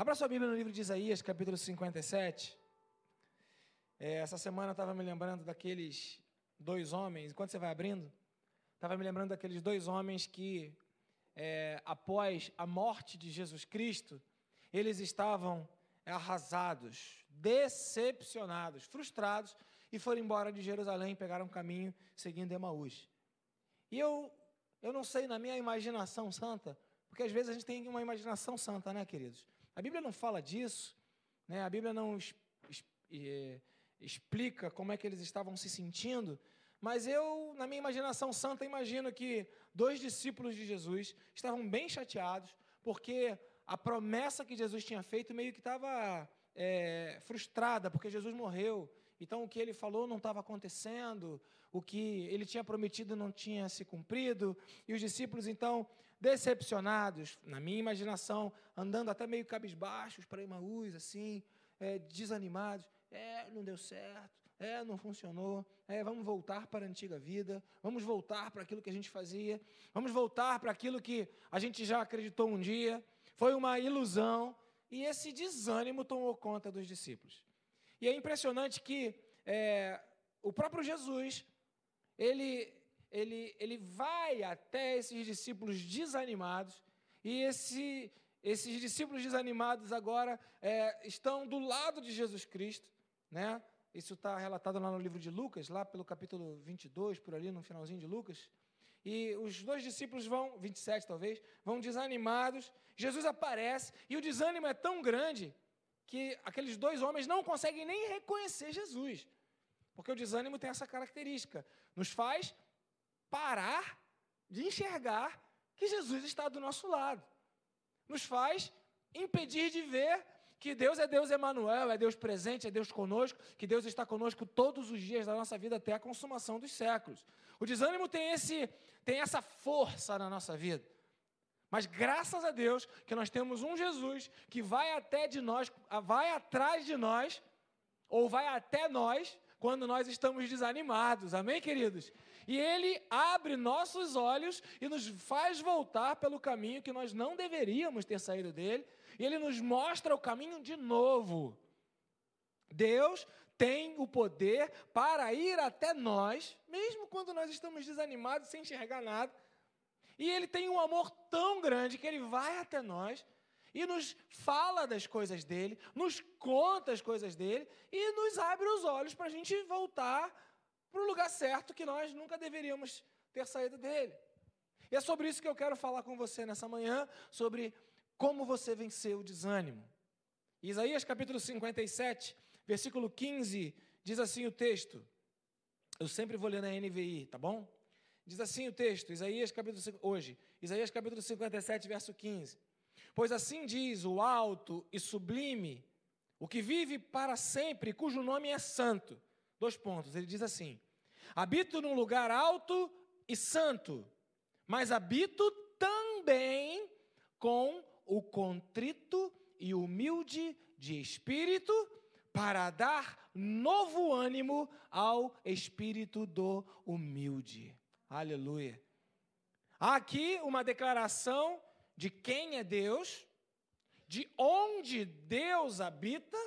Abra sua Bíblia no livro de Isaías, capítulo 57. É, essa semana eu estava me lembrando daqueles dois homens, enquanto você vai abrindo, estava me lembrando daqueles dois homens que, é, após a morte de Jesus Cristo, eles estavam arrasados, decepcionados, frustrados, e foram embora de Jerusalém, pegaram um caminho seguindo Emaús. E eu, eu não sei, na minha imaginação santa, porque às vezes a gente tem uma imaginação santa, né, queridos? A Bíblia não fala disso, né? a Bíblia não es, es, é, explica como é que eles estavam se sentindo, mas eu, na minha imaginação santa, imagino que dois discípulos de Jesus estavam bem chateados, porque a promessa que Jesus tinha feito meio que estava é, frustrada, porque Jesus morreu. Então, o que ele falou não estava acontecendo, o que ele tinha prometido não tinha se cumprido, e os discípulos, então, decepcionados, na minha imaginação, andando até meio cabisbaixos para Emaús, assim, é, desanimados. É, não deu certo, é, não funcionou, é, vamos voltar para a antiga vida, vamos voltar para aquilo que a gente fazia, vamos voltar para aquilo que a gente já acreditou um dia, foi uma ilusão, e esse desânimo tomou conta dos discípulos. E é impressionante que é, o próprio Jesus, ele, ele, ele vai até esses discípulos desanimados, e esse, esses discípulos desanimados agora é, estão do lado de Jesus Cristo, né? Isso está relatado lá no livro de Lucas, lá pelo capítulo 22, por ali, no finalzinho de Lucas. E os dois discípulos vão, 27 talvez, vão desanimados. Jesus aparece e o desânimo é tão grande que aqueles dois homens não conseguem nem reconhecer Jesus. Porque o desânimo tem essa característica, nos faz parar de enxergar que Jesus está do nosso lado. Nos faz impedir de ver que Deus é Deus Emanuel, é Deus presente, é Deus conosco, que Deus está conosco todos os dias da nossa vida até a consumação dos séculos. O desânimo tem esse tem essa força na nossa vida. Mas graças a Deus que nós temos um Jesus que vai até de nós, vai atrás de nós, ou vai até nós, quando nós estamos desanimados. Amém, queridos? E ele abre nossos olhos e nos faz voltar pelo caminho que nós não deveríamos ter saído dele, e ele nos mostra o caminho de novo. Deus tem o poder para ir até nós, mesmo quando nós estamos desanimados, sem enxergar nada e ele tem um amor tão grande que ele vai até nós e nos fala das coisas dele, nos conta as coisas dele e nos abre os olhos para a gente voltar para o lugar certo que nós nunca deveríamos ter saído dele. E é sobre isso que eu quero falar com você nessa manhã, sobre como você venceu o desânimo. Isaías capítulo 57, versículo 15, diz assim o texto. Eu sempre vou ler na NVI, tá bom? Diz assim o texto, Isaías capítulo, hoje, Isaías capítulo 57, verso 15. Pois assim diz o alto e sublime, o que vive para sempre, cujo nome é santo. Dois pontos, ele diz assim: Habito num lugar alto e santo, mas habito também com o contrito e humilde de espírito, para dar novo ânimo ao espírito do humilde. Aleluia. Há aqui uma declaração de quem é Deus, de onde Deus habita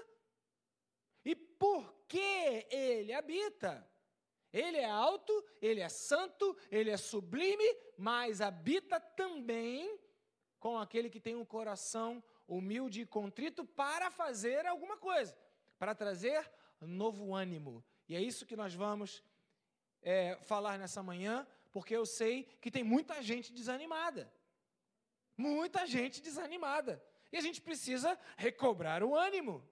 e por que ele habita. Ele é alto, ele é santo, ele é sublime, mas habita também com aquele que tem um coração humilde e contrito para fazer alguma coisa, para trazer novo ânimo. E é isso que nós vamos é, falar nessa manhã, porque eu sei que tem muita gente desanimada. Muita gente desanimada. E a gente precisa recobrar o ânimo.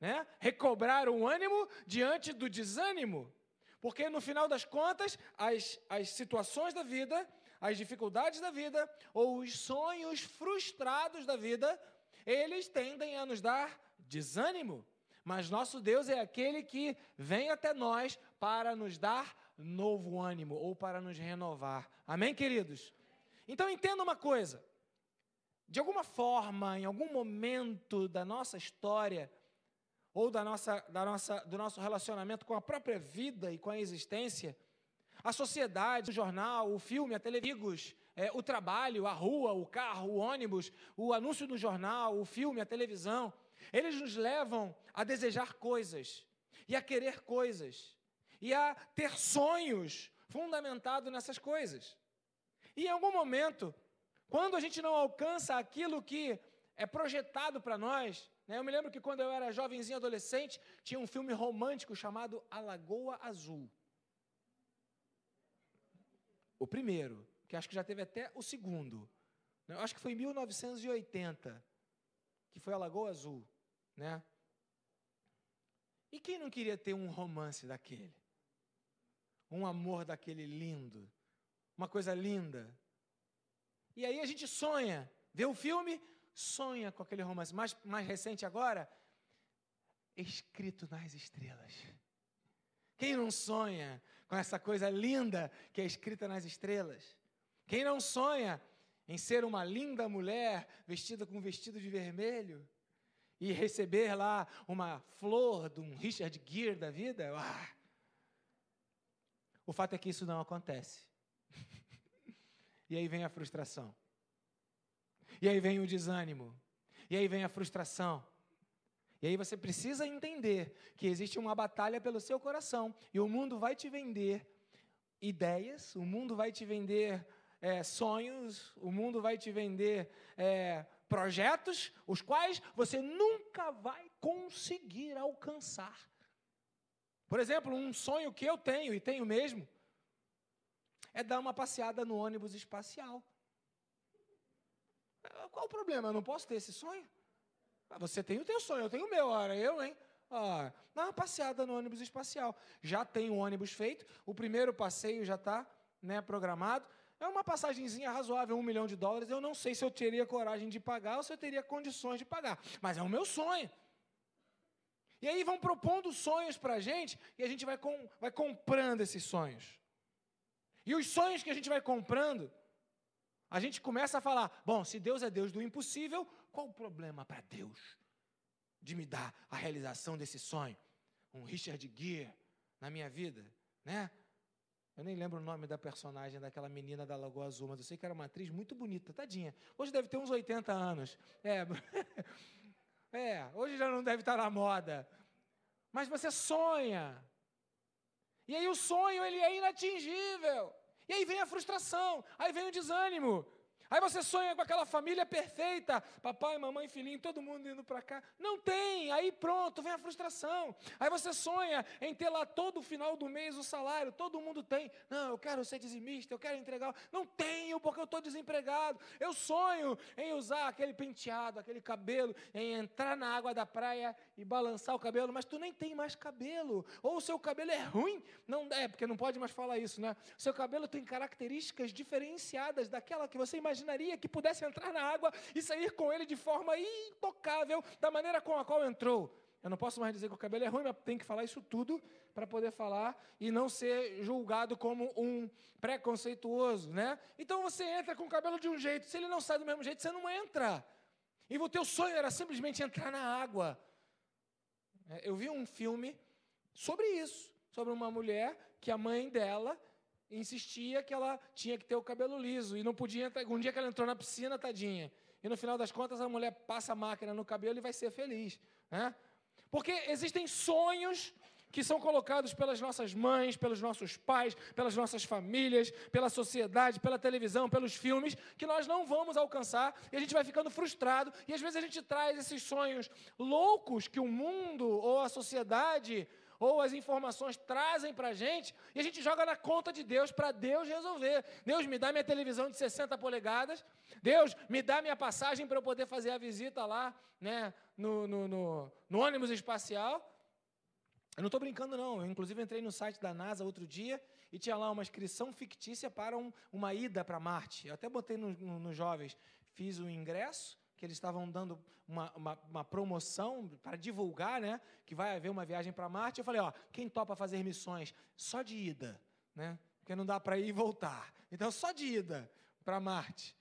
Né? Recobrar o ânimo diante do desânimo. Porque no final das contas, as, as situações da vida, as dificuldades da vida, ou os sonhos frustrados da vida, eles tendem a nos dar desânimo. Mas nosso Deus é aquele que vem até nós para nos dar novo ânimo ou para nos renovar. Amém, queridos? Então entenda uma coisa. De alguma forma, em algum momento da nossa história, ou da nossa, da nossa, do nosso relacionamento com a própria vida e com a existência, a sociedade, o jornal, o filme, a televisão, é, o trabalho, a rua, o carro, o ônibus, o anúncio no jornal, o filme, a televisão, eles nos levam a desejar coisas e a querer coisas e a ter sonhos fundamentados nessas coisas. E em algum momento, quando a gente não alcança aquilo que é projetado para nós? Eu me lembro que quando eu era jovenzinho adolescente, tinha um filme romântico chamado A Lagoa Azul. O primeiro, que acho que já teve até o segundo. Né? Eu acho que foi em 1980, que foi A Lagoa Azul. Né? E quem não queria ter um romance daquele? Um amor daquele lindo? Uma coisa linda? E aí a gente sonha, vê o filme, sonha com aquele romance. Mais, mais recente agora, escrito nas estrelas. Quem não sonha com essa coisa linda que é escrita nas estrelas? Quem não sonha em ser uma linda mulher vestida com um vestido de vermelho? e receber lá uma flor de um Richard Gere da vida, ah. o fato é que isso não acontece. e aí vem a frustração. E aí vem o desânimo. E aí vem a frustração. E aí você precisa entender que existe uma batalha pelo seu coração. E o mundo vai te vender ideias, o mundo vai te vender é, sonhos, o mundo vai te vender é, projetos os quais você nunca vai conseguir alcançar. Por exemplo, um sonho que eu tenho, e tenho mesmo, é dar uma passeada no ônibus espacial. Qual o problema? Eu não posso ter esse sonho? Ah, você tem o teu sonho, eu tenho o meu, ora eu, hein? Ah, dá uma passeada no ônibus espacial. Já tem o ônibus feito, o primeiro passeio já está né, programado. É uma passagenzinha razoável, um milhão de dólares. Eu não sei se eu teria coragem de pagar ou se eu teria condições de pagar, mas é o meu sonho. E aí vão propondo sonhos para a gente e a gente vai, com, vai comprando esses sonhos. E os sonhos que a gente vai comprando, a gente começa a falar: bom, se Deus é Deus do impossível, qual o problema para Deus de me dar a realização desse sonho? Um Richard Gere na minha vida, né? Eu nem lembro o nome da personagem daquela menina da Lagoa Azul, mas eu sei que era uma atriz muito bonita, tadinha. Hoje deve ter uns 80 anos. É, é hoje já não deve estar na moda. Mas você sonha. E aí o sonho ele é inatingível. E aí vem a frustração, aí vem o desânimo. Aí você sonha com aquela família perfeita, papai, mamãe, filhinho, todo mundo indo para cá. Não tem, aí pronto, vem a frustração. Aí você sonha em ter lá todo o final do mês o salário, todo mundo tem. Não, eu quero ser dizimista, eu quero entregar. Não tenho, porque eu estou desempregado. Eu sonho em usar aquele penteado, aquele cabelo, em entrar na água da praia e balançar o cabelo, mas tu nem tem mais cabelo. Ou o seu cabelo é ruim, não é, porque não pode mais falar isso, né? Seu cabelo tem características diferenciadas daquela que você imagina imaginaria que pudesse entrar na água e sair com ele de forma intocável, da maneira com a qual entrou. Eu não posso mais dizer que o cabelo é ruim, mas tenho que falar isso tudo para poder falar e não ser julgado como um preconceituoso, né? Então você entra com o cabelo de um jeito, se ele não sai do mesmo jeito, você não entra. E o teu sonho era simplesmente entrar na água. É, eu vi um filme sobre isso, sobre uma mulher que a mãe dela insistia que ela tinha que ter o cabelo liso e não podia. Um dia que ela entrou na piscina, tadinha. E no final das contas a mulher passa a máquina no cabelo e vai ser feliz. Né? Porque existem sonhos que são colocados pelas nossas mães, pelos nossos pais, pelas nossas famílias, pela sociedade, pela televisão, pelos filmes, que nós não vamos alcançar e a gente vai ficando frustrado. E às vezes a gente traz esses sonhos loucos que o mundo ou a sociedade ou as informações trazem para a gente e a gente joga na conta de Deus para Deus resolver. Deus me dá minha televisão de 60 polegadas, Deus me dá minha passagem para eu poder fazer a visita lá né, no, no, no, no ônibus espacial. Eu não estou brincando, não. Eu, inclusive, entrei no site da NASA outro dia e tinha lá uma inscrição fictícia para um, uma ida para Marte. Eu até botei nos no, no jovens. Fiz o ingresso que eles estavam dando uma, uma, uma, promoção para divulgar, né? Que vai haver uma viagem para Marte. Eu falei, ó, quem topa fazer missões só de ida, né? Porque não dá para ir e voltar. Então, só de ida para Marte.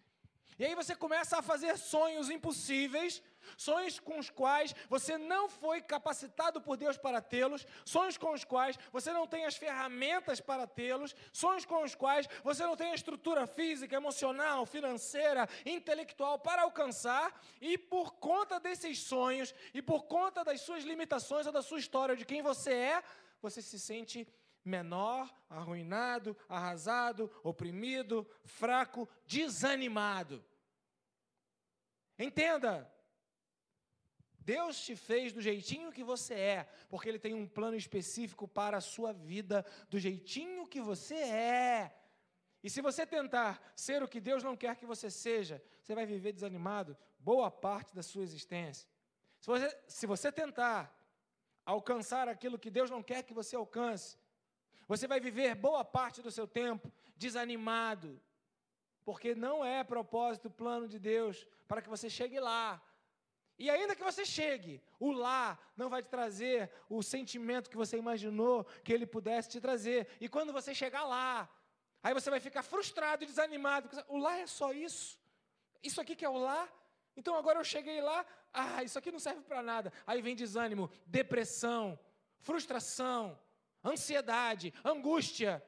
E aí você começa a fazer sonhos impossíveis, sonhos com os quais você não foi capacitado por Deus para tê-los, sonhos com os quais você não tem as ferramentas para tê-los, sonhos com os quais você não tem a estrutura física, emocional, financeira, intelectual para alcançar, e por conta desses sonhos e por conta das suas limitações ou da sua história, de quem você é, você se sente menor, arruinado, arrasado, oprimido, fraco, desanimado. Entenda, Deus te fez do jeitinho que você é, porque Ele tem um plano específico para a sua vida, do jeitinho que você é. E se você tentar ser o que Deus não quer que você seja, você vai viver desanimado boa parte da sua existência. Se você, se você tentar alcançar aquilo que Deus não quer que você alcance, você vai viver boa parte do seu tempo desanimado, porque não é propósito, plano de Deus para que você chegue lá. E ainda que você chegue, o lá não vai te trazer o sentimento que você imaginou que ele pudesse te trazer. E quando você chegar lá, aí você vai ficar frustrado e desanimado. O lá é só isso? Isso aqui que é o lá? Então agora eu cheguei lá, ah, isso aqui não serve para nada. Aí vem desânimo, depressão, frustração, ansiedade, angústia.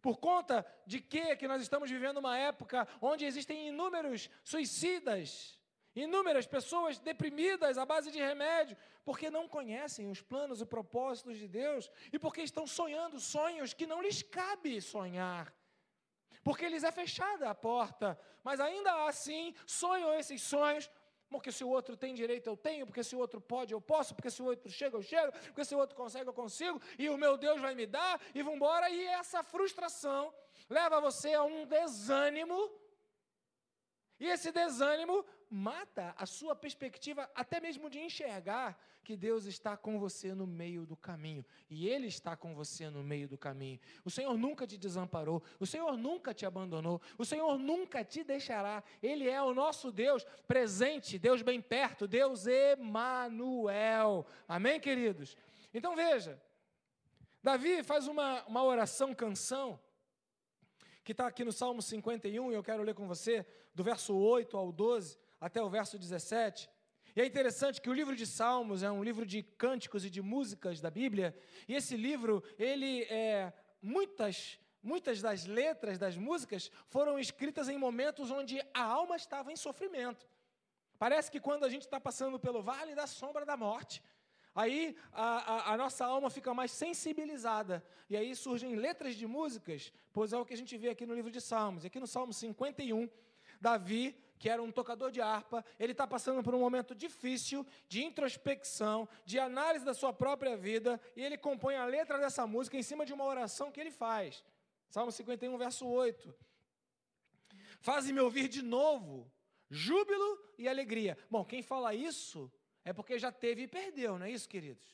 Por conta de que que nós estamos vivendo uma época onde existem inúmeros suicidas, Inúmeras pessoas deprimidas à base de remédio, porque não conhecem os planos e propósitos de Deus e porque estão sonhando sonhos que não lhes cabe sonhar. Porque lhes é fechada a porta, mas ainda assim sonham esses sonhos, porque se o outro tem direito eu tenho, porque se o outro pode eu posso, porque se o outro chega eu chego, porque se o outro consegue eu consigo, e o meu Deus vai me dar, e vamos embora, e essa frustração leva você a um desânimo e esse desânimo mata a sua perspectiva, até mesmo de enxergar que Deus está com você no meio do caminho. E Ele está com você no meio do caminho. O Senhor nunca te desamparou. O Senhor nunca te abandonou. O Senhor nunca te deixará. Ele é o nosso Deus presente, Deus bem perto, Deus Emanuel. Amém, queridos? Então veja, Davi faz uma, uma oração, canção que está aqui no Salmo 51, e eu quero ler com você, do verso 8 ao 12 até o verso 17. E é interessante que o livro de Salmos é um livro de cânticos e de músicas da Bíblia, e esse livro, ele é muitas muitas das letras das músicas foram escritas em momentos onde a alma estava em sofrimento. Parece que quando a gente está passando pelo vale da sombra da morte, Aí a, a, a, nossa alma fica mais sensibilizada. E aí surgem letras de músicas, pois é o que a gente vê aqui no livro de Salmos. Aqui no Salmo 51, Davi, que era um tocador de harpa, ele está passando por um momento difícil de introspecção, de análise da sua própria vida, e ele compõe a letra dessa música em cima de uma oração que ele faz. Salmo 51, verso 8. Faze-me ouvir de novo júbilo e alegria. Bom, quem fala isso é porque já teve e perdeu, não é isso, queridos?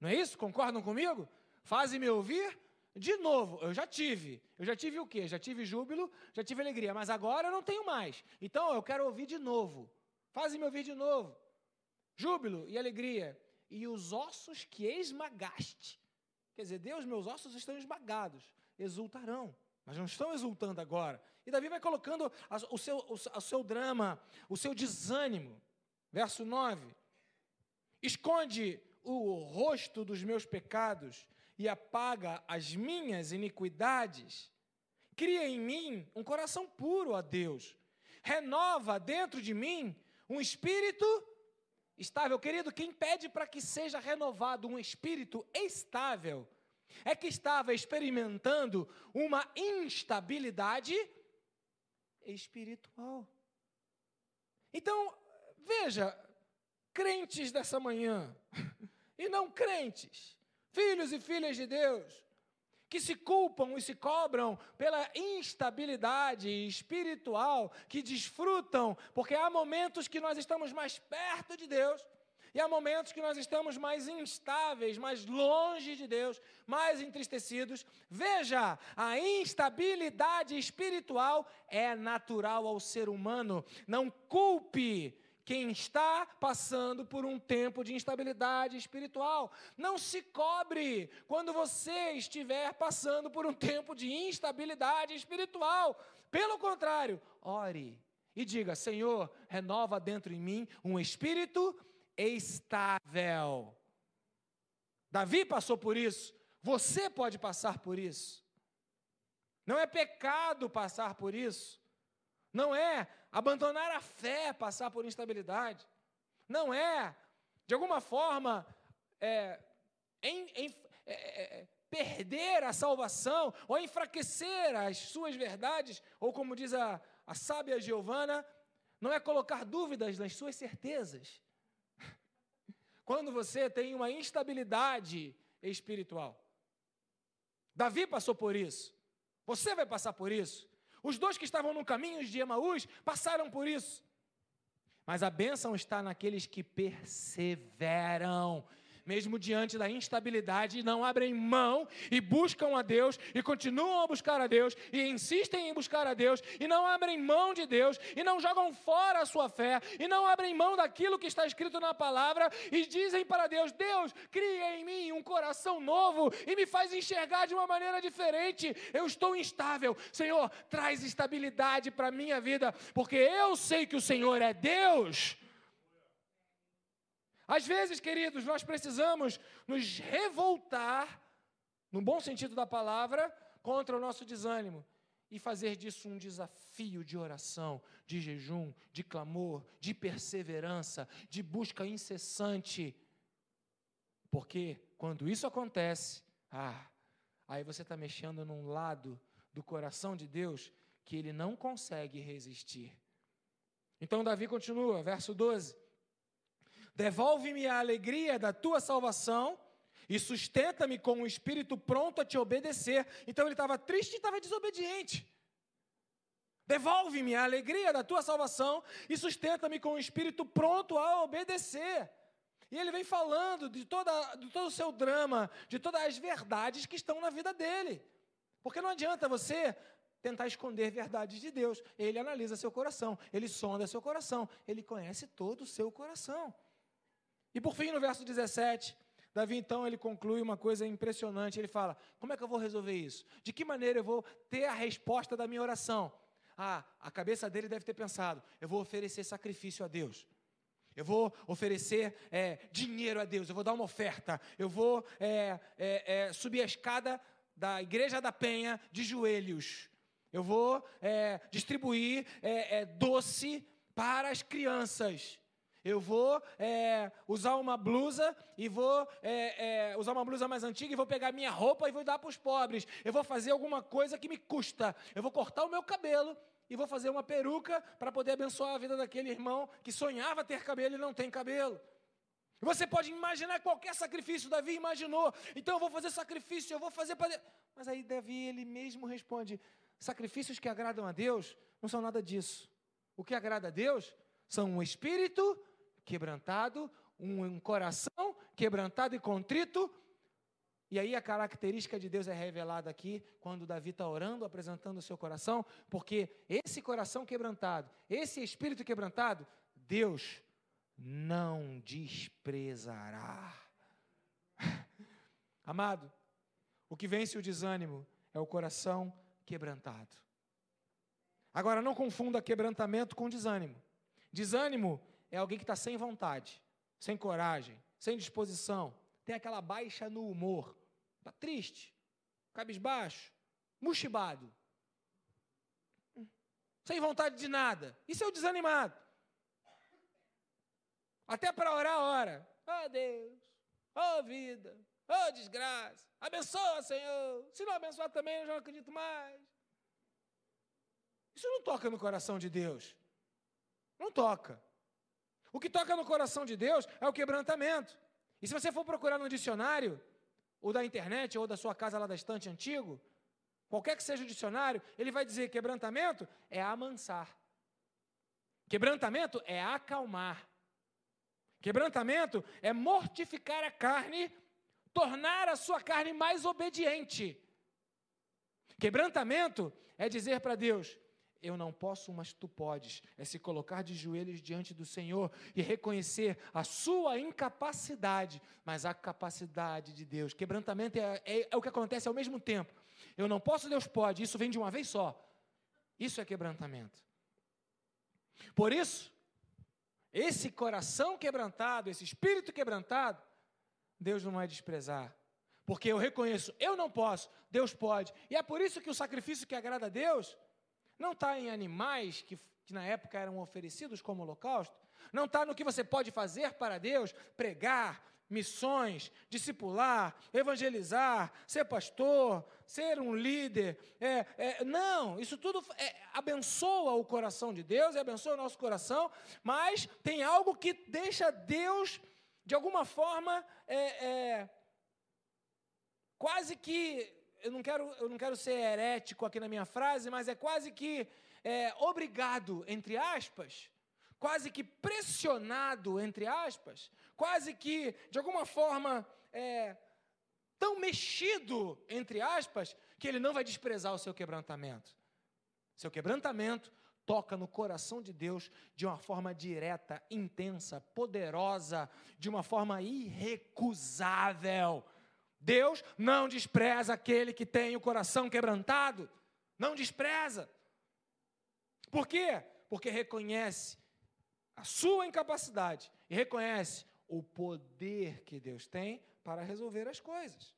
Não é isso? Concordam comigo? Fazem-me ouvir de novo. Eu já tive. Eu já tive o quê? Já tive júbilo, já tive alegria, mas agora eu não tenho mais. Então eu quero ouvir de novo. Fazem-me ouvir de novo. Júbilo e alegria. E os ossos que esmagaste. Quer dizer, Deus, meus ossos estão esmagados. Exultarão. Mas não estão exultando agora. E Davi vai colocando o seu, o seu drama, o seu desânimo. Verso 9. Esconde o rosto dos meus pecados e apaga as minhas iniquidades. Cria em mim um coração puro, ó Deus. Renova dentro de mim um espírito estável. Querido, quem pede para que seja renovado um espírito estável é que estava experimentando uma instabilidade espiritual. Então, veja, crentes dessa manhã e não crentes, filhos e filhas de Deus, que se culpam e se cobram pela instabilidade espiritual, que desfrutam, porque há momentos que nós estamos mais perto de Deus e há momentos que nós estamos mais instáveis, mais longe de Deus, mais entristecidos. Veja, a instabilidade espiritual é natural ao ser humano. Não culpe quem está passando por um tempo de instabilidade espiritual. Não se cobre quando você estiver passando por um tempo de instabilidade espiritual. Pelo contrário, ore e diga: Senhor, renova dentro em mim um espírito estável. Davi passou por isso, você pode passar por isso. Não é pecado passar por isso. Não é abandonar a fé passar por instabilidade. Não é, de alguma forma, é, em, em, é, é, é perder a salvação ou enfraquecer as suas verdades, ou como diz a, a sábia Giovana, não é colocar dúvidas nas suas certezas. Quando você tem uma instabilidade espiritual. Davi passou por isso. Você vai passar por isso. Os dois que estavam no caminho de Emaús passaram por isso. Mas a bênção está naqueles que perseveram mesmo diante da instabilidade, não abrem mão e buscam a Deus e continuam a buscar a Deus e insistem em buscar a Deus e não abrem mão de Deus e não jogam fora a sua fé e não abrem mão daquilo que está escrito na palavra e dizem para Deus: Deus, cria em mim um coração novo e me faz enxergar de uma maneira diferente. Eu estou instável. Senhor, traz estabilidade para a minha vida, porque eu sei que o Senhor é Deus. Às vezes, queridos, nós precisamos nos revoltar, no bom sentido da palavra, contra o nosso desânimo e fazer disso um desafio de oração, de jejum, de clamor, de perseverança, de busca incessante. Porque quando isso acontece, ah, aí você está mexendo num lado do coração de Deus que ele não consegue resistir. Então Davi continua, verso 12. Devolve-me a alegria da tua salvação e sustenta-me com um espírito pronto a te obedecer. Então ele estava triste e estava desobediente. Devolve-me a alegria da tua salvação e sustenta-me com um espírito pronto a obedecer. E ele vem falando de, toda, de todo o seu drama, de todas as verdades que estão na vida dele. Porque não adianta você tentar esconder verdades de Deus. Ele analisa seu coração, ele sonda seu coração, ele conhece todo o seu coração. E por fim, no verso 17, Davi então ele conclui uma coisa impressionante. Ele fala: Como é que eu vou resolver isso? De que maneira eu vou ter a resposta da minha oração? Ah, a cabeça dele deve ter pensado: eu vou oferecer sacrifício a Deus. Eu vou oferecer é, dinheiro a Deus, eu vou dar uma oferta, eu vou é, é, é subir a escada da igreja da Penha de joelhos, eu vou é, distribuir é, doce para as crianças, eu vou é, usar uma blusa e vou é, é, usar uma blusa mais antiga e vou pegar minha roupa e vou dar para os pobres. Eu vou fazer alguma coisa que me custa. Eu vou cortar o meu cabelo e vou fazer uma peruca para poder abençoar a vida daquele irmão que sonhava ter cabelo e não tem cabelo. Você pode imaginar qualquer sacrifício, Davi imaginou. Então eu vou fazer sacrifício, eu vou fazer para Mas aí Davi ele mesmo responde: sacrifícios que agradam a Deus não são nada disso. O que agrada a Deus são um espírito quebrantado, um, coração quebrantado e contrito. E aí a característica de Deus é revelada aqui quando Davi está orando, apresentando o seu coração, porque esse coração quebrantado, esse espírito quebrantado, Deus não desprezará. Amado, o que vence o desânimo é o coração quebrantado. Agora, não confunda quebrantamento com desânimo. Desânimo é alguém que está sem vontade, sem coragem, sem disposição, tem aquela baixa no humor, está triste, cabisbaixo, mochibado, sem vontade de nada. Isso é o desanimado. Até para orar, ora. Oh Deus, oh vida, oh desgraça, abençoa, Senhor. Se não abençoar também, eu já não acredito mais. Isso não toca no coração de Deus. Não toca. O que toca no coração de Deus é o quebrantamento. E se você for procurar no dicionário, ou da internet, ou da sua casa lá da estante antigo, qualquer que seja o dicionário, ele vai dizer quebrantamento é amansar. Quebrantamento é acalmar. Quebrantamento é mortificar a carne, tornar a sua carne mais obediente. Quebrantamento é dizer para Deus: eu não posso, mas tu podes. É se colocar de joelhos diante do Senhor e reconhecer a sua incapacidade, mas a capacidade de Deus. Quebrantamento é, é, é o que acontece ao mesmo tempo. Eu não posso, Deus pode. Isso vem de uma vez só. Isso é quebrantamento. Por isso, esse coração quebrantado, esse espírito quebrantado, Deus não vai desprezar. Porque eu reconheço, eu não posso, Deus pode. E é por isso que o sacrifício que agrada a Deus não está em animais que, que na época eram oferecidos como holocausto, não está no que você pode fazer para Deus, pregar, missões, discipular, evangelizar, ser pastor, ser um líder. É, é, não, isso tudo é, abençoa o coração de Deus, abençoa o nosso coração, mas tem algo que deixa Deus, de alguma forma, é, é, quase que. Eu não, quero, eu não quero ser herético aqui na minha frase, mas é quase que é, obrigado, entre aspas, quase que pressionado, entre aspas, quase que, de alguma forma, é, tão mexido, entre aspas, que ele não vai desprezar o seu quebrantamento. Seu quebrantamento toca no coração de Deus de uma forma direta, intensa, poderosa, de uma forma irrecusável. Deus não despreza aquele que tem o coração quebrantado, não despreza. Por quê? Porque reconhece a sua incapacidade e reconhece o poder que Deus tem para resolver as coisas.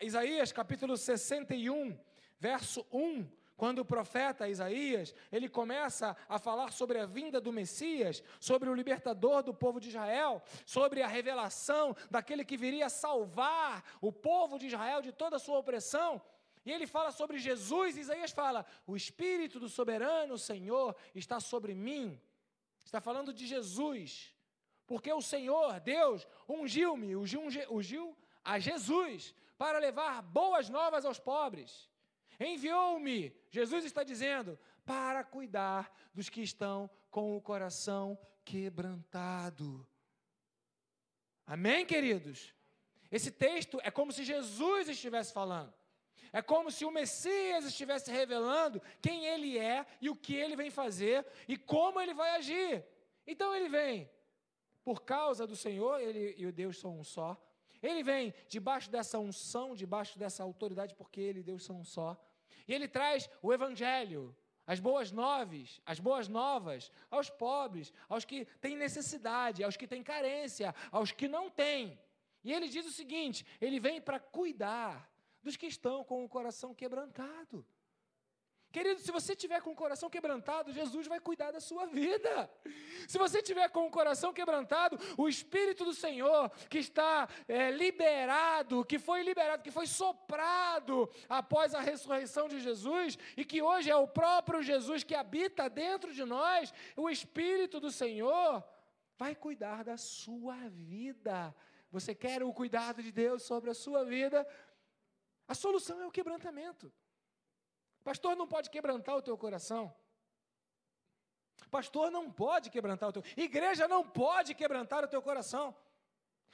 Isaías capítulo 61, verso 1, quando o profeta Isaías, ele começa a falar sobre a vinda do Messias, sobre o libertador do povo de Israel, sobre a revelação daquele que viria salvar o povo de Israel de toda a sua opressão, e ele fala sobre Jesus, Isaías fala: "O espírito do soberano Senhor está sobre mim, Está falando de Jesus. Porque o Senhor, Deus, ungiu-me, ungiu, ungiu a Jesus para levar boas novas aos pobres. Enviou-me, Jesus está dizendo, para cuidar dos que estão com o coração quebrantado. Amém, queridos? Esse texto é como se Jesus estivesse falando. É como se o Messias estivesse revelando quem ele é e o que ele vem fazer e como ele vai agir. Então ele vem por causa do Senhor, ele e o Deus são um só. Ele vem debaixo dessa unção, debaixo dessa autoridade, porque ele e Deus são um só. E ele traz o evangelho, as boas novas, as boas novas aos pobres, aos que têm necessidade, aos que têm carência, aos que não têm. E ele diz o seguinte: ele vem para cuidar dos que estão com o coração quebrantado. Querido, se você tiver com o coração quebrantado, Jesus vai cuidar da sua vida. Se você tiver com o coração quebrantado, o Espírito do Senhor que está é, liberado, que foi liberado, que foi soprado após a ressurreição de Jesus e que hoje é o próprio Jesus que habita dentro de nós, o Espírito do Senhor vai cuidar da sua vida. Você quer o cuidado de Deus sobre a sua vida? A solução é o quebrantamento. Pastor não pode quebrantar o teu coração. Pastor não pode quebrantar o teu. Igreja não pode quebrantar o teu coração.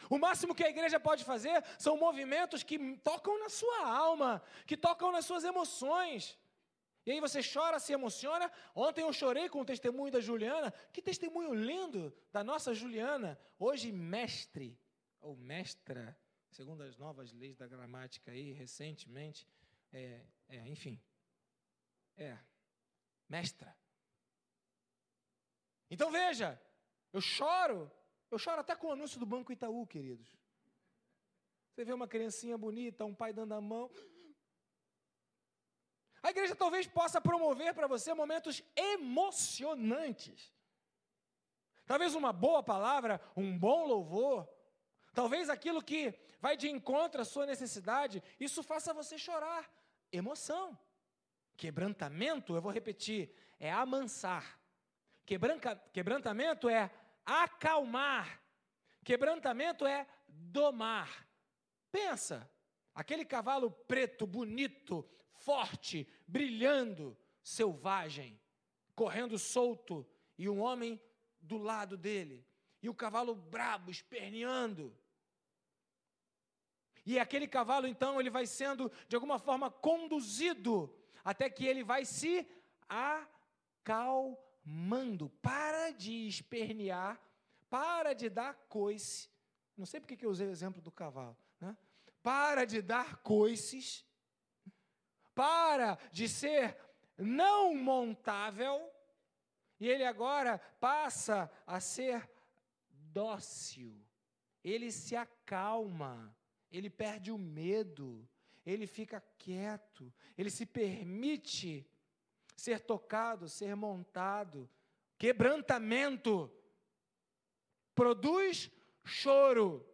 O máximo que a igreja pode fazer são movimentos que tocam na sua alma, que tocam nas suas emoções. E aí você chora, se emociona. Ontem eu chorei com o testemunho da Juliana. Que testemunho lindo da nossa Juliana. Hoje, mestre, ou mestra, segundo as novas leis da gramática aí, recentemente, é, é, enfim, é mestra. Então veja, eu choro, eu choro até com o anúncio do Banco Itaú, queridos. Você vê uma criancinha bonita, um pai dando a mão. A igreja talvez possa promover para você momentos emocionantes. Talvez uma boa palavra, um bom louvor, Talvez aquilo que vai de encontro à sua necessidade, isso faça você chorar. Emoção. Quebrantamento, eu vou repetir, é amansar. Quebranca, quebrantamento é acalmar. Quebrantamento é domar. Pensa, aquele cavalo preto, bonito, forte, brilhando, selvagem, correndo solto, e um homem do lado dele, e o cavalo brabo, esperneando. E aquele cavalo, então, ele vai sendo, de alguma forma, conduzido, até que ele vai se acalmando. Para de espernear, para de dar coice. Não sei porque que eu usei o exemplo do cavalo. Né? Para de dar coices, para de ser não montável, e ele agora passa a ser dócil. Ele se acalma, ele perde o medo, ele fica quieto, ele se permite ser tocado, ser montado. Quebrantamento produz choro.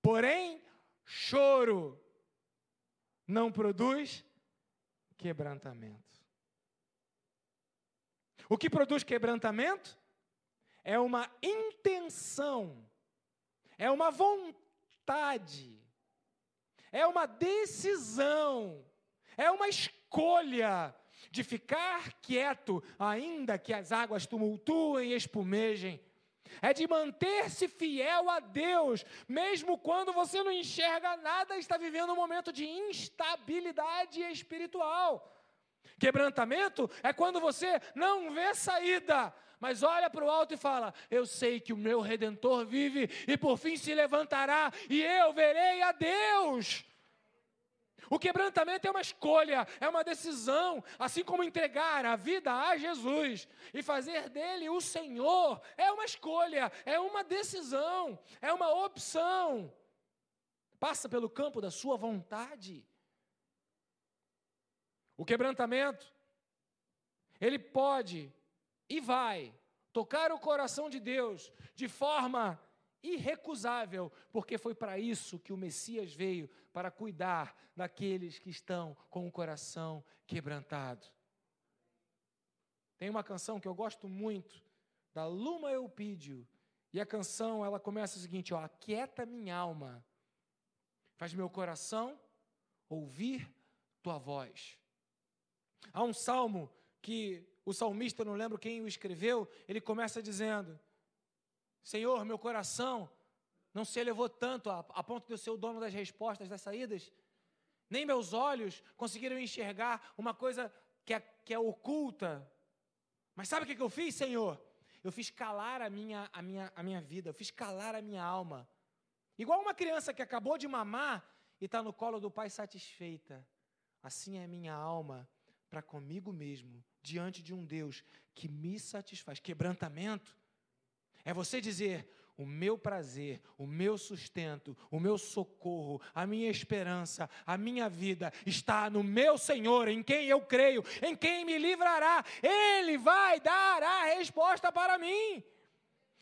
Porém, choro não produz quebrantamento. O que produz quebrantamento é uma intenção, é uma vontade, é uma decisão, é uma escolha de ficar quieto, ainda que as águas tumultuem e espumejem. É de manter-se fiel a Deus, mesmo quando você não enxerga nada e está vivendo um momento de instabilidade espiritual. Quebrantamento é quando você não vê saída, mas olha para o alto e fala: Eu sei que o meu redentor vive e por fim se levantará e eu verei a Deus. O quebrantamento é uma escolha, é uma decisão, assim como entregar a vida a Jesus e fazer dele o Senhor, é uma escolha, é uma decisão, é uma opção. Passa pelo campo da sua vontade. O quebrantamento, ele pode e vai tocar o coração de Deus de forma irrecusável, porque foi para isso que o Messias veio para cuidar daqueles que estão com o coração quebrantado. Tem uma canção que eu gosto muito, da Luma Eupídio, e a canção ela começa o seguinte: ó, aquieta minha alma, faz meu coração ouvir tua voz. Há um salmo que o salmista, não lembro quem o escreveu, ele começa dizendo: Senhor, meu coração não se elevou tanto a, a ponto de eu ser o dono das respostas, das saídas. Nem meus olhos conseguiram enxergar uma coisa que é, que é oculta. Mas sabe o que eu fiz, Senhor? Eu fiz calar a minha, a, minha, a minha vida, eu fiz calar a minha alma. Igual uma criança que acabou de mamar e está no colo do pai satisfeita. Assim é a minha alma para comigo mesmo, diante de um Deus que me satisfaz. Quebrantamento é você dizer: o meu prazer, o meu sustento, o meu socorro, a minha esperança, a minha vida está no meu Senhor, em quem eu creio, em quem me livrará. Ele vai dar a resposta para mim.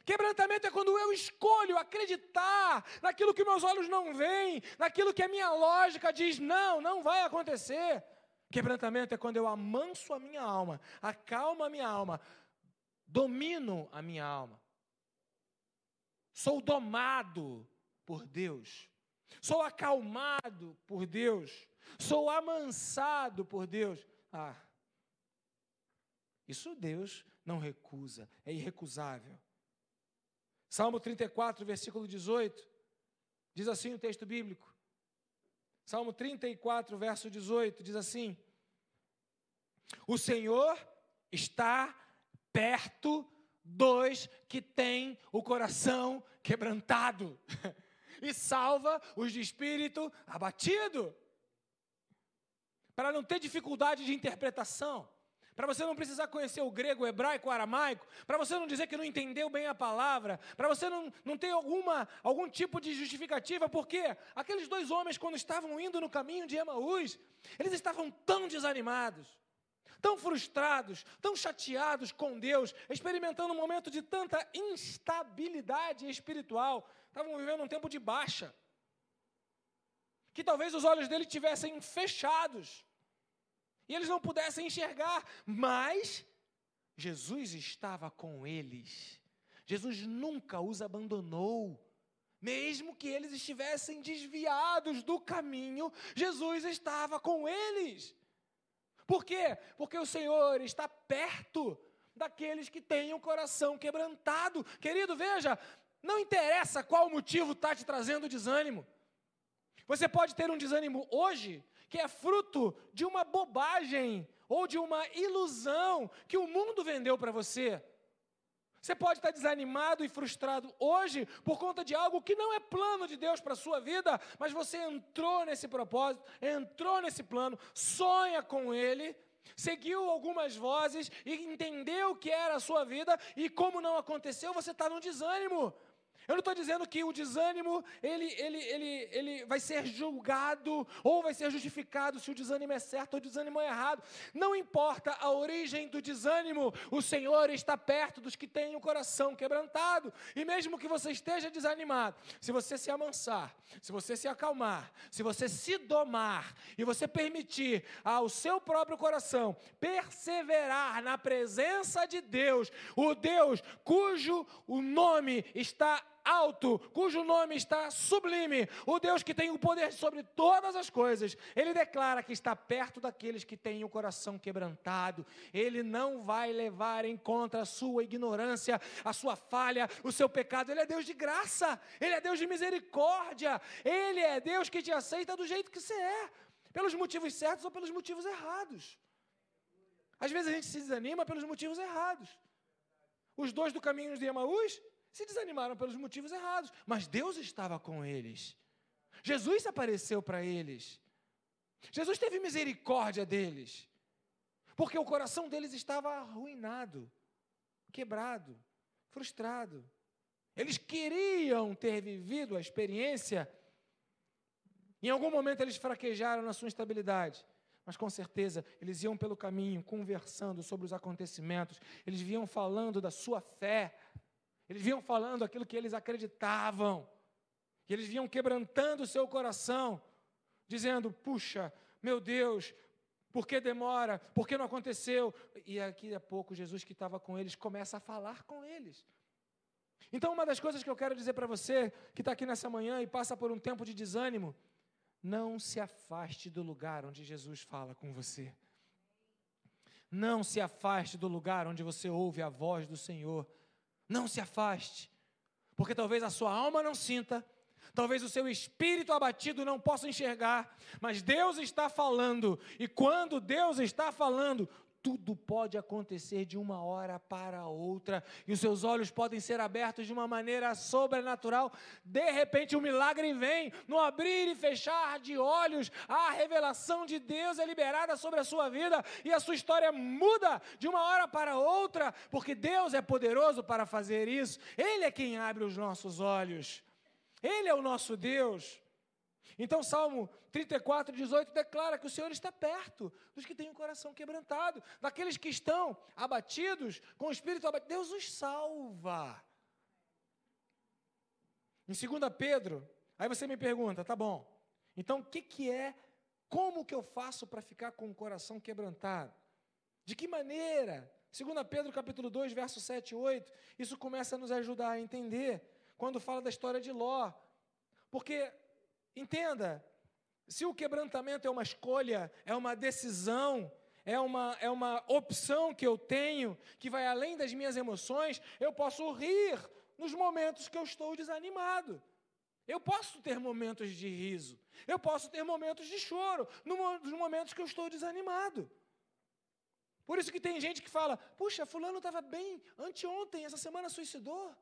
Quebrantamento é quando eu escolho acreditar naquilo que meus olhos não veem, naquilo que a minha lógica diz, não, não vai acontecer. Quebrantamento é quando eu amanso a minha alma, acalmo a minha alma, domino a minha alma. Sou domado por Deus. Sou acalmado por Deus. Sou amansado por Deus. Ah, isso Deus não recusa, é irrecusável. Salmo 34, versículo 18, diz assim o texto bíblico. Salmo 34, verso 18, diz assim: O Senhor está perto Dois, que tem o coração quebrantado e salva os de espírito abatido. Para não ter dificuldade de interpretação, para você não precisar conhecer o grego, o hebraico, o aramaico, para você não dizer que não entendeu bem a palavra, para você não, não ter alguma, algum tipo de justificativa, porque aqueles dois homens, quando estavam indo no caminho de Emaús, eles estavam tão desanimados, tão frustrados, tão chateados com Deus, experimentando um momento de tanta instabilidade espiritual, estavam vivendo um tempo de baixa, que talvez os olhos dele tivessem fechados e eles não pudessem enxergar, mas Jesus estava com eles. Jesus nunca os abandonou. Mesmo que eles estivessem desviados do caminho, Jesus estava com eles. Por quê? Porque o Senhor está perto daqueles que têm o coração quebrantado. Querido, veja, não interessa qual motivo está te trazendo desânimo. Você pode ter um desânimo hoje que é fruto de uma bobagem ou de uma ilusão que o mundo vendeu para você. Você pode estar desanimado e frustrado hoje por conta de algo que não é plano de Deus para a sua vida, mas você entrou nesse propósito, entrou nesse plano, sonha com ele, seguiu algumas vozes e entendeu o que era a sua vida, e como não aconteceu, você está no desânimo. Eu não estou dizendo que o desânimo ele, ele, ele, ele vai ser julgado ou vai ser justificado se o desânimo é certo ou o desânimo é errado. Não importa a origem do desânimo, o Senhor está perto dos que têm o coração quebrantado. E mesmo que você esteja desanimado, se você se amansar, se você se acalmar, se você se domar e você permitir ao seu próprio coração perseverar na presença de Deus, o Deus cujo o nome está alto, cujo nome está sublime, o Deus que tem o poder sobre todas as coisas, ele declara que está perto daqueles que têm o coração quebrantado. Ele não vai levar em conta a sua ignorância, a sua falha, o seu pecado. Ele é Deus de graça, ele é Deus de misericórdia, ele é Deus que te aceita do jeito que você é, pelos motivos certos ou pelos motivos errados. Às vezes a gente se desanima pelos motivos errados. Os dois do caminho de Emaús se desanimaram pelos motivos errados, mas Deus estava com eles. Jesus apareceu para eles. Jesus teve misericórdia deles, porque o coração deles estava arruinado, quebrado, frustrado. Eles queriam ter vivido a experiência. Em algum momento eles fraquejaram na sua estabilidade, mas com certeza eles iam pelo caminho conversando sobre os acontecimentos, eles vinham falando da sua fé, eles vinham falando aquilo que eles acreditavam. E eles vinham quebrantando o seu coração, dizendo: puxa, meu Deus, por que demora? Por que não aconteceu? E aqui a pouco Jesus que estava com eles começa a falar com eles. Então, uma das coisas que eu quero dizer para você que está aqui nessa manhã e passa por um tempo de desânimo, não se afaste do lugar onde Jesus fala com você. Não se afaste do lugar onde você ouve a voz do Senhor. Não se afaste, porque talvez a sua alma não sinta, talvez o seu espírito abatido não possa enxergar, mas Deus está falando, e quando Deus está falando, tudo pode acontecer de uma hora para outra, e os seus olhos podem ser abertos de uma maneira sobrenatural. De repente, o um milagre vem, no abrir e fechar de olhos, a revelação de Deus é liberada sobre a sua vida, e a sua história muda de uma hora para outra, porque Deus é poderoso para fazer isso, Ele é quem abre os nossos olhos, Ele é o nosso Deus. Então, Salmo 34, 18 declara que o Senhor está perto dos que têm o coração quebrantado, daqueles que estão abatidos, com o espírito abatido. Deus os salva. Em 2 Pedro, aí você me pergunta, tá bom, então o que, que é, como que eu faço para ficar com o coração quebrantado? De que maneira? 2 Pedro capítulo 2, verso 7 e 8, isso começa a nos ajudar a entender, quando fala da história de Ló. Porque Entenda, se o quebrantamento é uma escolha, é uma decisão, é uma, é uma opção que eu tenho, que vai além das minhas emoções, eu posso rir nos momentos que eu estou desanimado. Eu posso ter momentos de riso, eu posso ter momentos de choro, nos momentos que eu estou desanimado. Por isso que tem gente que fala: puxa, fulano estava bem anteontem, essa semana suicidou.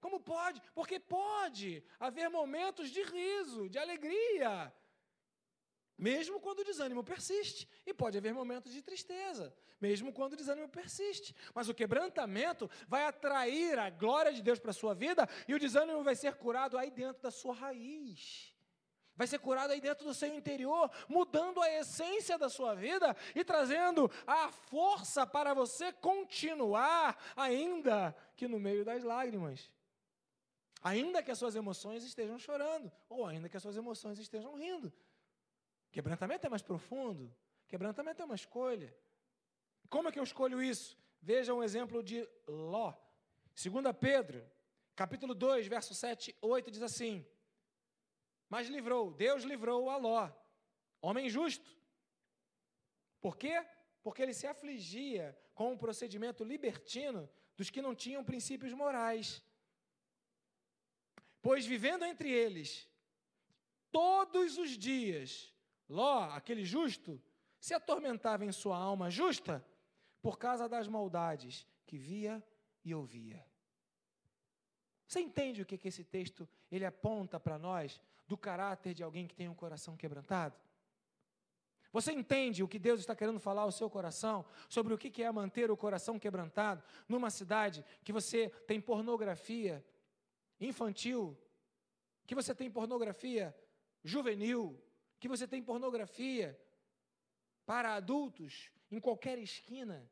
Como pode? Porque pode haver momentos de riso, de alegria, mesmo quando o desânimo persiste. E pode haver momentos de tristeza, mesmo quando o desânimo persiste. Mas o quebrantamento vai atrair a glória de Deus para a sua vida e o desânimo vai ser curado aí dentro da sua raiz. Vai ser curado aí dentro do seu interior, mudando a essência da sua vida e trazendo a força para você continuar, ainda que no meio das lágrimas. Ainda que as suas emoções estejam chorando, ou ainda que as suas emoções estejam rindo. Quebrantamento é mais profundo. Quebrantamento é uma escolha. Como é que eu escolho isso? Veja um exemplo de Ló. 2 Pedro, capítulo 2, verso 7 8, diz assim: Mas livrou, Deus livrou a Ló, homem justo. Por quê? Porque ele se afligia com um procedimento libertino dos que não tinham princípios morais Pois vivendo entre eles, todos os dias, Ló, aquele justo, se atormentava em sua alma justa por causa das maldades que via e ouvia. Você entende o que, que esse texto ele aponta para nós do caráter de alguém que tem um coração quebrantado? Você entende o que Deus está querendo falar ao seu coração? Sobre o que é manter o coração quebrantado numa cidade que você tem pornografia infantil, que você tem pornografia juvenil, que você tem pornografia para adultos em qualquer esquina.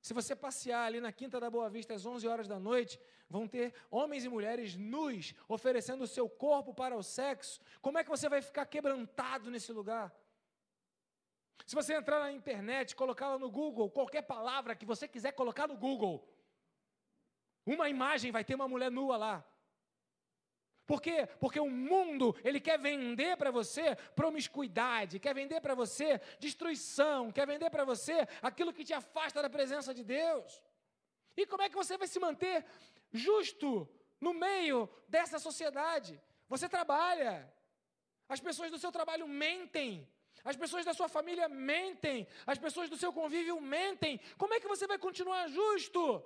Se você passear ali na Quinta da Boa Vista às 11 horas da noite, vão ter homens e mulheres nus oferecendo o seu corpo para o sexo. Como é que você vai ficar quebrantado nesse lugar? Se você entrar na internet, colocar lá no Google, qualquer palavra que você quiser colocar no Google, uma imagem vai ter uma mulher nua lá. Por quê? Porque o mundo, ele quer vender para você promiscuidade, quer vender para você destruição, quer vender para você aquilo que te afasta da presença de Deus. E como é que você vai se manter justo no meio dessa sociedade? Você trabalha, as pessoas do seu trabalho mentem, as pessoas da sua família mentem, as pessoas do seu convívio mentem. Como é que você vai continuar justo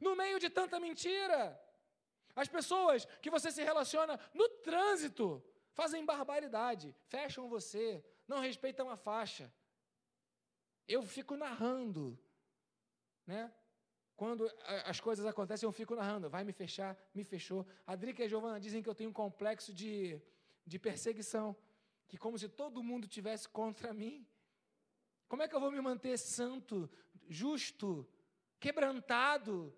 no meio de tanta mentira? As pessoas que você se relaciona no trânsito fazem barbaridade, fecham você, não respeitam a faixa. Eu fico narrando, né? Quando as coisas acontecem, eu fico narrando. Vai me fechar, me fechou. A e a Giovana dizem que eu tenho um complexo de, de perseguição, que como se todo mundo tivesse contra mim. Como é que eu vou me manter santo, justo, quebrantado,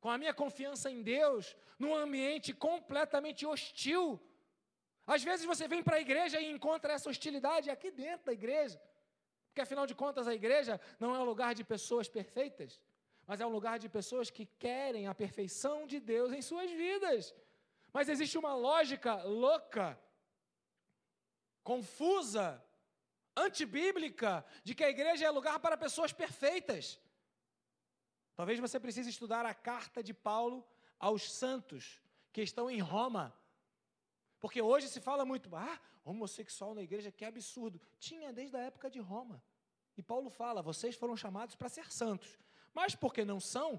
com a minha confiança em Deus, num ambiente completamente hostil. Às vezes você vem para a igreja e encontra essa hostilidade aqui dentro da igreja. Porque afinal de contas a igreja não é um lugar de pessoas perfeitas, mas é um lugar de pessoas que querem a perfeição de Deus em suas vidas. Mas existe uma lógica louca, confusa, antibíblica, de que a igreja é lugar para pessoas perfeitas. Talvez você precise estudar a carta de Paulo aos santos que estão em Roma. Porque hoje se fala muito, ah, homossexual na igreja, que absurdo. Tinha desde a época de Roma. E Paulo fala: vocês foram chamados para ser santos. Mas porque não são,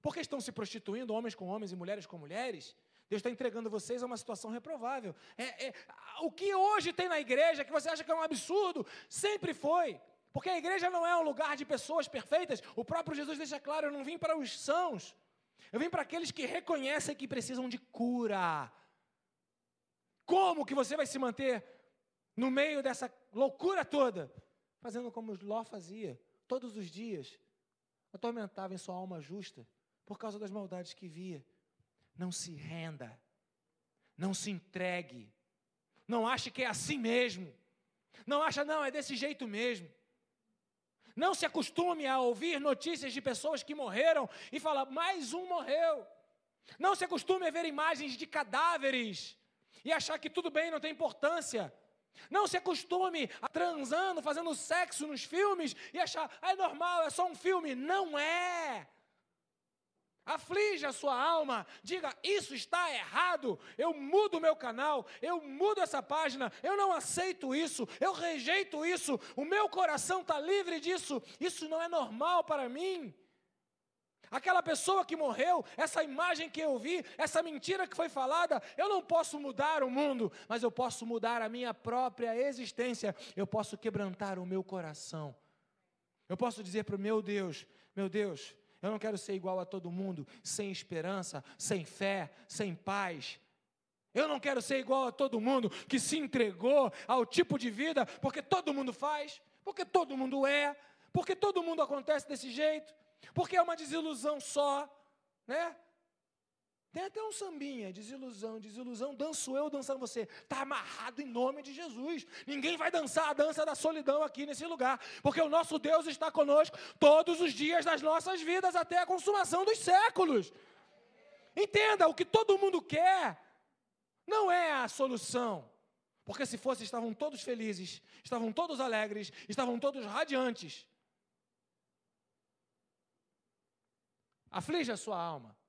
porque estão se prostituindo, homens com homens e mulheres com mulheres, Deus está entregando vocês a uma situação reprovável. É, é, o que hoje tem na igreja, que você acha que é um absurdo, sempre foi. Porque a igreja não é um lugar de pessoas perfeitas. O próprio Jesus deixa claro: eu não vim para os sãos. Eu vim para aqueles que reconhecem que precisam de cura. Como que você vai se manter no meio dessa loucura toda? Fazendo como Ló fazia, todos os dias. Atormentava em sua alma justa, por causa das maldades que via. Não se renda. Não se entregue. Não ache que é assim mesmo. Não acha, não, é desse jeito mesmo. Não se acostume a ouvir notícias de pessoas que morreram e falar, mais um morreu. Não se acostume a ver imagens de cadáveres e achar que tudo bem, não tem importância. Não se acostume a transando, fazendo sexo nos filmes e achar, ah, é normal, é só um filme. Não é. Aflige a sua alma, diga: Isso está errado. Eu mudo o meu canal, eu mudo essa página, eu não aceito isso, eu rejeito isso. O meu coração está livre disso. Isso não é normal para mim. Aquela pessoa que morreu, essa imagem que eu vi, essa mentira que foi falada, eu não posso mudar o mundo, mas eu posso mudar a minha própria existência. Eu posso quebrantar o meu coração. Eu posso dizer para o meu Deus: Meu Deus, eu não quero ser igual a todo mundo, sem esperança, sem fé, sem paz. Eu não quero ser igual a todo mundo que se entregou ao tipo de vida, porque todo mundo faz, porque todo mundo é, porque todo mundo acontece desse jeito, porque é uma desilusão só, né? Tem até um sambinha, desilusão, desilusão, danço eu dançando você. Está amarrado em nome de Jesus. Ninguém vai dançar a dança da solidão aqui nesse lugar, porque o nosso Deus está conosco todos os dias das nossas vidas até a consumação dos séculos. Entenda, o que todo mundo quer não é a solução. Porque se fosse, estavam todos felizes, estavam todos alegres, estavam todos radiantes. Aflige a sua alma.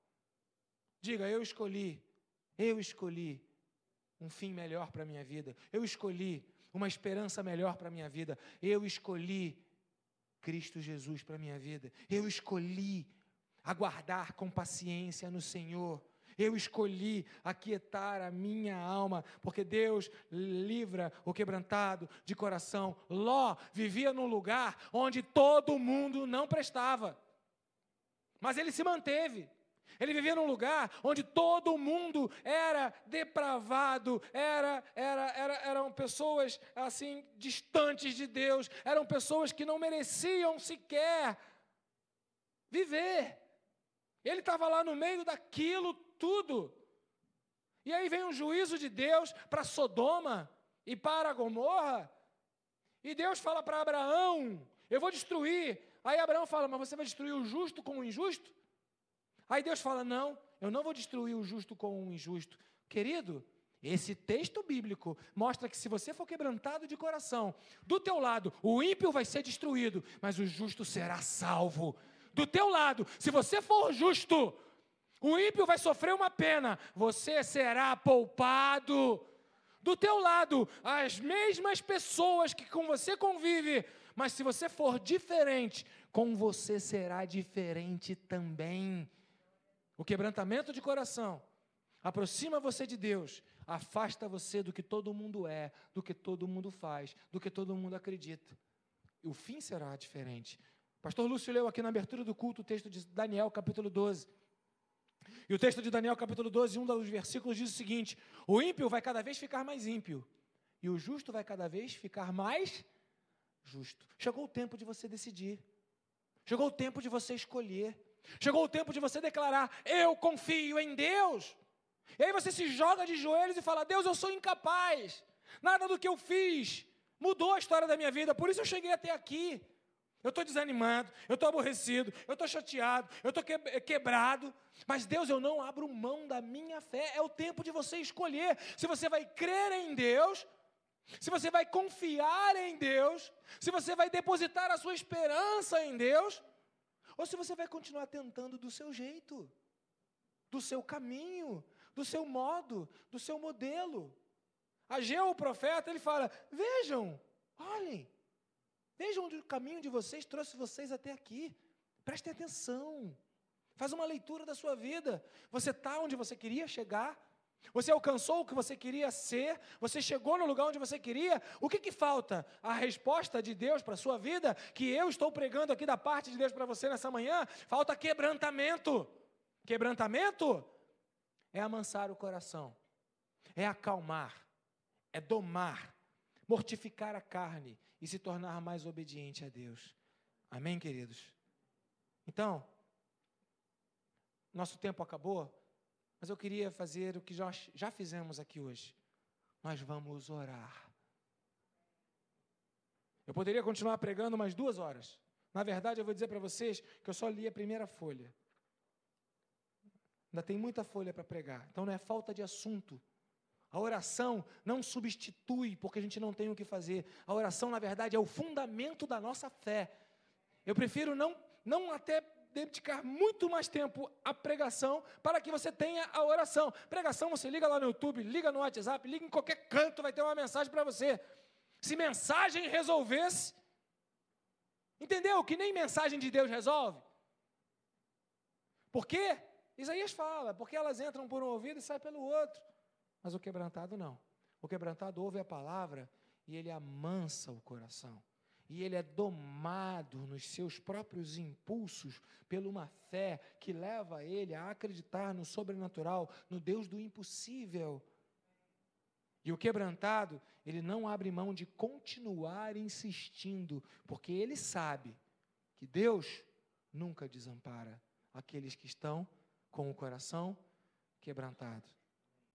Diga, eu escolhi, eu escolhi um fim melhor para a minha vida. Eu escolhi uma esperança melhor para a minha vida. Eu escolhi Cristo Jesus para a minha vida. Eu escolhi aguardar com paciência no Senhor. Eu escolhi aquietar a minha alma, porque Deus livra o quebrantado de coração. Ló vivia num lugar onde todo mundo não prestava, mas ele se manteve. Ele vivia num lugar onde todo mundo era depravado, era, era, era, eram pessoas assim distantes de Deus, eram pessoas que não mereciam sequer viver. Ele estava lá no meio daquilo tudo. E aí vem um juízo de Deus para Sodoma e para Gomorra. E Deus fala para Abraão: Eu vou destruir. Aí Abraão fala: Mas você vai destruir o justo com o injusto? Aí Deus fala: Não, eu não vou destruir o justo com o injusto. Querido, esse texto bíblico mostra que se você for quebrantado de coração, do teu lado, o ímpio vai ser destruído, mas o justo será salvo. Do teu lado, se você for justo, o ímpio vai sofrer uma pena, você será poupado. Do teu lado, as mesmas pessoas que com você convive, mas se você for diferente, com você será diferente também. O quebrantamento de coração aproxima você de Deus, afasta você do que todo mundo é, do que todo mundo faz, do que todo mundo acredita. E o fim será diferente. Pastor Lúcio leu aqui na abertura do culto o texto de Daniel, capítulo 12. E o texto de Daniel, capítulo 12, um dos versículos diz o seguinte: O ímpio vai cada vez ficar mais ímpio, e o justo vai cada vez ficar mais justo. Chegou o tempo de você decidir. Chegou o tempo de você escolher. Chegou o tempo de você declarar: Eu confio em Deus. E aí você se joga de joelhos e fala: Deus, eu sou incapaz. Nada do que eu fiz mudou a história da minha vida, por isso eu cheguei até aqui. Eu estou desanimado, eu estou aborrecido, eu estou chateado, eu estou quebrado. Mas Deus, eu não abro mão da minha fé. É o tempo de você escolher se você vai crer em Deus, se você vai confiar em Deus, se você vai depositar a sua esperança em Deus, ou se você vai continuar tentando do seu jeito, do seu caminho, do seu modo, do seu modelo. Ageu, o profeta, ele fala: Vejam, olhem, vejam onde o caminho de vocês trouxe vocês até aqui. Prestem atenção. Faz uma leitura da sua vida. Você está onde você queria chegar? Você alcançou o que você queria ser? Você chegou no lugar onde você queria? O que, que falta? A resposta de Deus para a sua vida, que eu estou pregando aqui da parte de Deus para você nessa manhã, falta quebrantamento. Quebrantamento é amansar o coração, é acalmar, é domar, mortificar a carne e se tornar mais obediente a Deus. Amém, queridos? Então, nosso tempo acabou. Mas eu queria fazer o que nós já fizemos aqui hoje. Nós vamos orar. Eu poderia continuar pregando mais duas horas. Na verdade, eu vou dizer para vocês que eu só li a primeira folha. Ainda tem muita folha para pregar. Então não é falta de assunto. A oração não substitui porque a gente não tem o que fazer. A oração, na verdade, é o fundamento da nossa fé. Eu prefiro não, não até dedicar muito mais tempo à pregação para que você tenha a oração. Pregação, você liga lá no YouTube, liga no WhatsApp, liga em qualquer canto, vai ter uma mensagem para você. Se mensagem resolvesse, entendeu? Que nem mensagem de Deus resolve. Por quê? Isaías fala, porque elas entram por um ouvido e saem pelo outro. Mas o quebrantado não. O quebrantado ouve a palavra e ele amansa o coração e ele é domado nos seus próprios impulsos por uma fé que leva ele a acreditar no sobrenatural, no Deus do impossível. E o quebrantado, ele não abre mão de continuar insistindo, porque ele sabe que Deus nunca desampara aqueles que estão com o coração quebrantado.